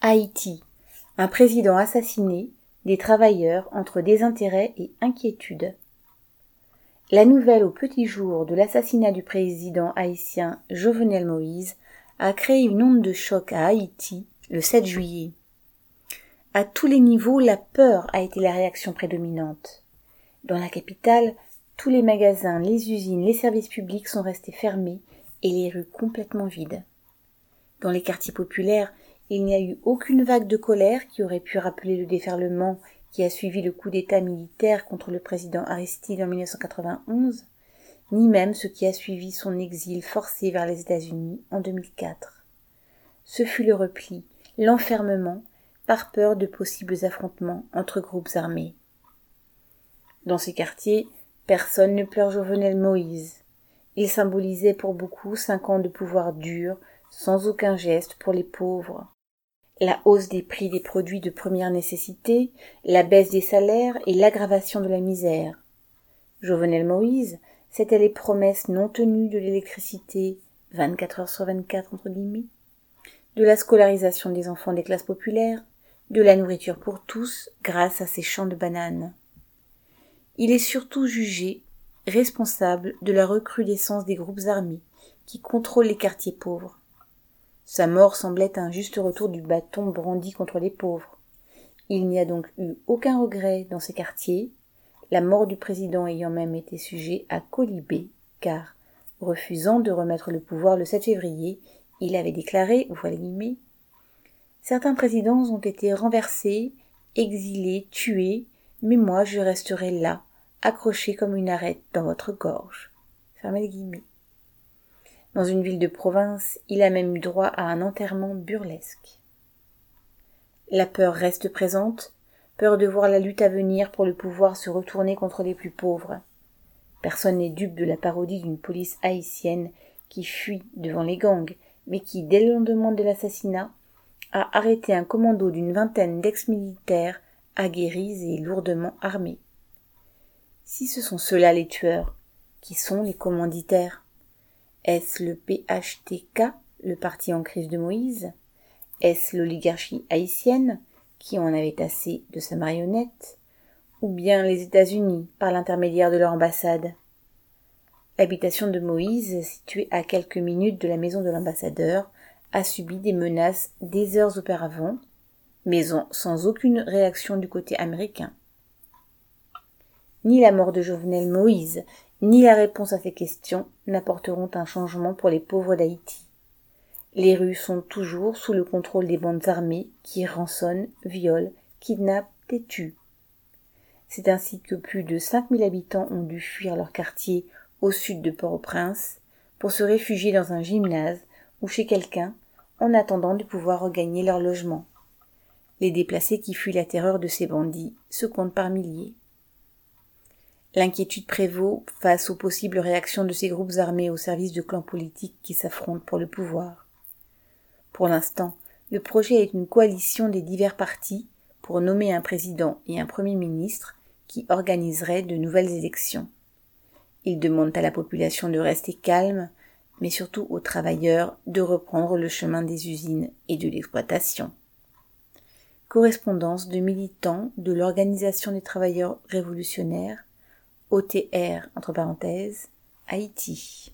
Haïti. Un président assassiné, des travailleurs entre désintérêt et inquiétude. La nouvelle au petit jour de l'assassinat du président haïtien Jovenel Moïse a créé une onde de choc à Haïti le 7 juillet. À tous les niveaux, la peur a été la réaction prédominante. Dans la capitale, tous les magasins, les usines, les services publics sont restés fermés et les rues complètement vides. Dans les quartiers populaires, il n'y a eu aucune vague de colère qui aurait pu rappeler le déferlement qui a suivi le coup d'État militaire contre le président Aristide en 1991, ni même ce qui a suivi son exil forcé vers les États-Unis en 2004. Ce fut le repli, l'enfermement, par peur de possibles affrontements entre groupes armés. Dans ces quartiers, personne ne pleure Jovenel Moïse. Il symbolisait pour beaucoup cinq ans de pouvoir dur, sans aucun geste pour les pauvres. La hausse des prix des produits de première nécessité, la baisse des salaires et l'aggravation de la misère. Jovenel Moïse, c'étaient les promesses non tenues de l'électricité, 24 heures sur 24 entre guillemets, de la scolarisation des enfants des classes populaires, de la nourriture pour tous grâce à ses champs de bananes. Il est surtout jugé responsable de la recrudescence des groupes armés qui contrôlent les quartiers pauvres. Sa mort semblait un juste retour du bâton brandi contre les pauvres. Il n'y a donc eu aucun regret dans ces quartiers, la mort du président ayant même été sujet à colibé, car, refusant de remettre le pouvoir le 7 février, il avait déclaré, voilà guillemets, Certains présidents ont été renversés, exilés, tués, mais moi je resterai là, accroché comme une arête dans votre gorge. Fermez guillemets. Dans une ville de province, il a même eu droit à un enterrement burlesque. La peur reste présente, peur de voir la lutte à venir pour le pouvoir se retourner contre les plus pauvres. Personne n'est dupe de la parodie d'une police haïtienne qui fuit devant les gangs, mais qui, dès le lendemain de l'assassinat, a arrêté un commando d'une vingtaine d'ex-militaires aguerris et lourdement armés. Si ce sont ceux-là les tueurs, qui sont les commanditaires? Est-ce le PHTK, le parti en crise de Moïse? Est-ce l'oligarchie haïtienne, qui en avait assez de sa marionnette? Ou bien les États-Unis, par l'intermédiaire de leur ambassade? L'habitation de Moïse, située à quelques minutes de la maison de l'ambassadeur, a subi des menaces des heures auparavant, mais sans aucune réaction du côté américain. Ni la mort de Jovenel Moïse, ni la réponse à ces questions n'apporteront un changement pour les pauvres d'Haïti. Les rues sont toujours sous le contrôle des bandes armées qui rançonnent, violent, kidnappent et tuent. C'est ainsi que plus de 5000 habitants ont dû fuir leur quartier au sud de Port-au-Prince pour se réfugier dans un gymnase ou chez quelqu'un en attendant de pouvoir regagner leur logement. Les déplacés qui fuient la terreur de ces bandits se comptent par milliers. L'inquiétude prévaut face aux possibles réactions de ces groupes armés au service de clans politiques qui s'affrontent pour le pouvoir. Pour l'instant, le projet est une coalition des divers partis pour nommer un président et un premier ministre qui organiseraient de nouvelles élections. Ils demandent à la population de rester calme, mais surtout aux travailleurs de reprendre le chemin des usines et de l'exploitation. Correspondance de militants de l'Organisation des travailleurs révolutionnaires, OTR entre parenthèses, Haïti.